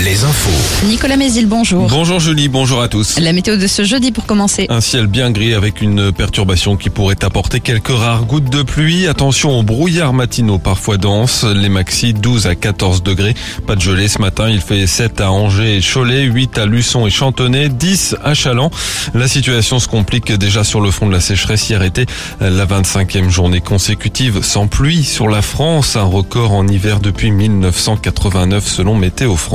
Les infos. Nicolas Mézil, bonjour. Bonjour Julie, bonjour à tous. La météo de ce jeudi pour commencer. Un ciel bien gris avec une perturbation qui pourrait apporter quelques rares gouttes de pluie. Attention aux brouillards matinaux parfois denses. Les maxi 12 à 14 degrés. Pas de gelée ce matin. Il fait 7 à Angers et Cholet, 8 à Luçon et Chantonnay, 10 à Chaland. La situation se complique déjà sur le front de la sécheresse. Hier était la 25e journée consécutive sans pluie sur la France. Un record en hiver depuis 1989 selon Météo France.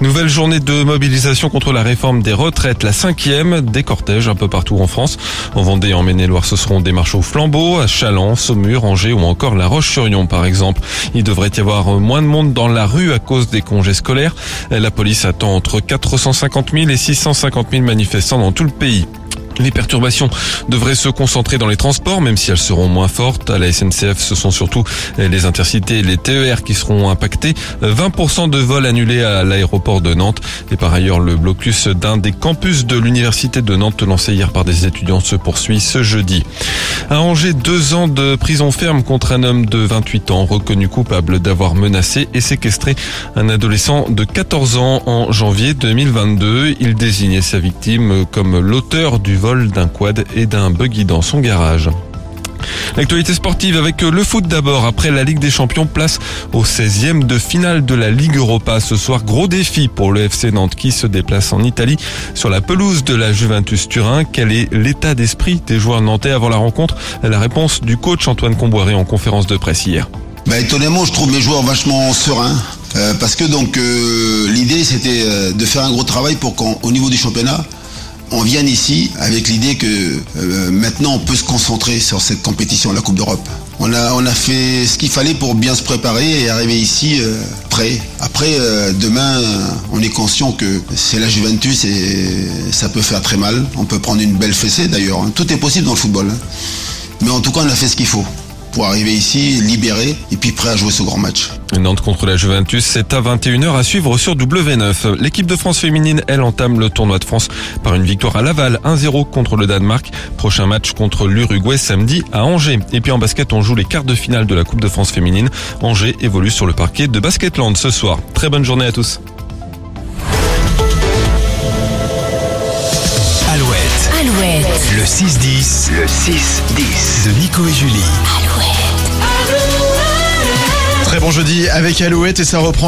Nouvelle journée de mobilisation contre la réforme des retraites, la cinquième, des cortèges un peu partout en France. En Vendée en Maine-et-Loire, ce seront des marches au flambeau, à Chaland, Saumur, Angers ou encore La Roche-sur-Yon par exemple. Il devrait y avoir moins de monde dans la rue à cause des congés scolaires. La police attend entre 450 000 et 650 000 manifestants dans tout le pays. Les perturbations devraient se concentrer dans les transports, même si elles seront moins fortes. À la SNCF, ce sont surtout les intercités et les TER qui seront impactés. 20% de vols annulés à l'aéroport de Nantes. Et par ailleurs, le blocus d'un des campus de l'université de Nantes lancé hier par des étudiants se poursuit ce jeudi. À Angers, deux ans de prison ferme contre un homme de 28 ans reconnu coupable d'avoir menacé et séquestré un adolescent de 14 ans en janvier 2022. Il désignait sa victime comme l'auteur du vol d'un quad et d'un buggy dans son garage. L'actualité sportive avec le foot d'abord. Après la Ligue des Champions, place au 16e de finale de la Ligue Europa. Ce soir, gros défi pour le FC Nantes qui se déplace en Italie sur la pelouse de la Juventus Turin. Quel est l'état d'esprit des joueurs nantais avant la rencontre? La réponse du coach Antoine Comboiré en conférence de presse hier. Bah, étonnamment, je trouve mes joueurs vachement sereins. Euh, parce que donc euh, l'idée c'était euh, de faire un gros travail pour qu'au niveau du championnat, on vient ici avec l'idée que euh, maintenant on peut se concentrer sur cette compétition, la Coupe d'Europe. On a, fait ce qu'il fallait pour bien se préparer et arriver ici euh, prêt. Après, euh, demain, on est conscient que c'est la Juventus et ça peut faire très mal. On peut prendre une belle fessée d'ailleurs. hein. Tout est possible dans le football. hein. Mais en tout cas, on a fait ce qu'il faut pour arriver ici libéré et puis prêt à jouer ce grand match. Nantes contre la Juventus, c'est à 21h à suivre sur W9. L'équipe de France féminine, elle entame le tournoi de France par une victoire à Laval, 1-0 contre le Danemark. Prochain match contre l'Uruguay samedi à Angers. Et puis en basket, on joue les quarts de finale de la Coupe de France féminine. Angers évolue sur le parquet de Basketland ce soir. Très bonne journée à tous. Alouette, Alouette. le 6-10, le 6-10 de Nico et Julie. Très bon jeudi avec Alouette et ça reprend.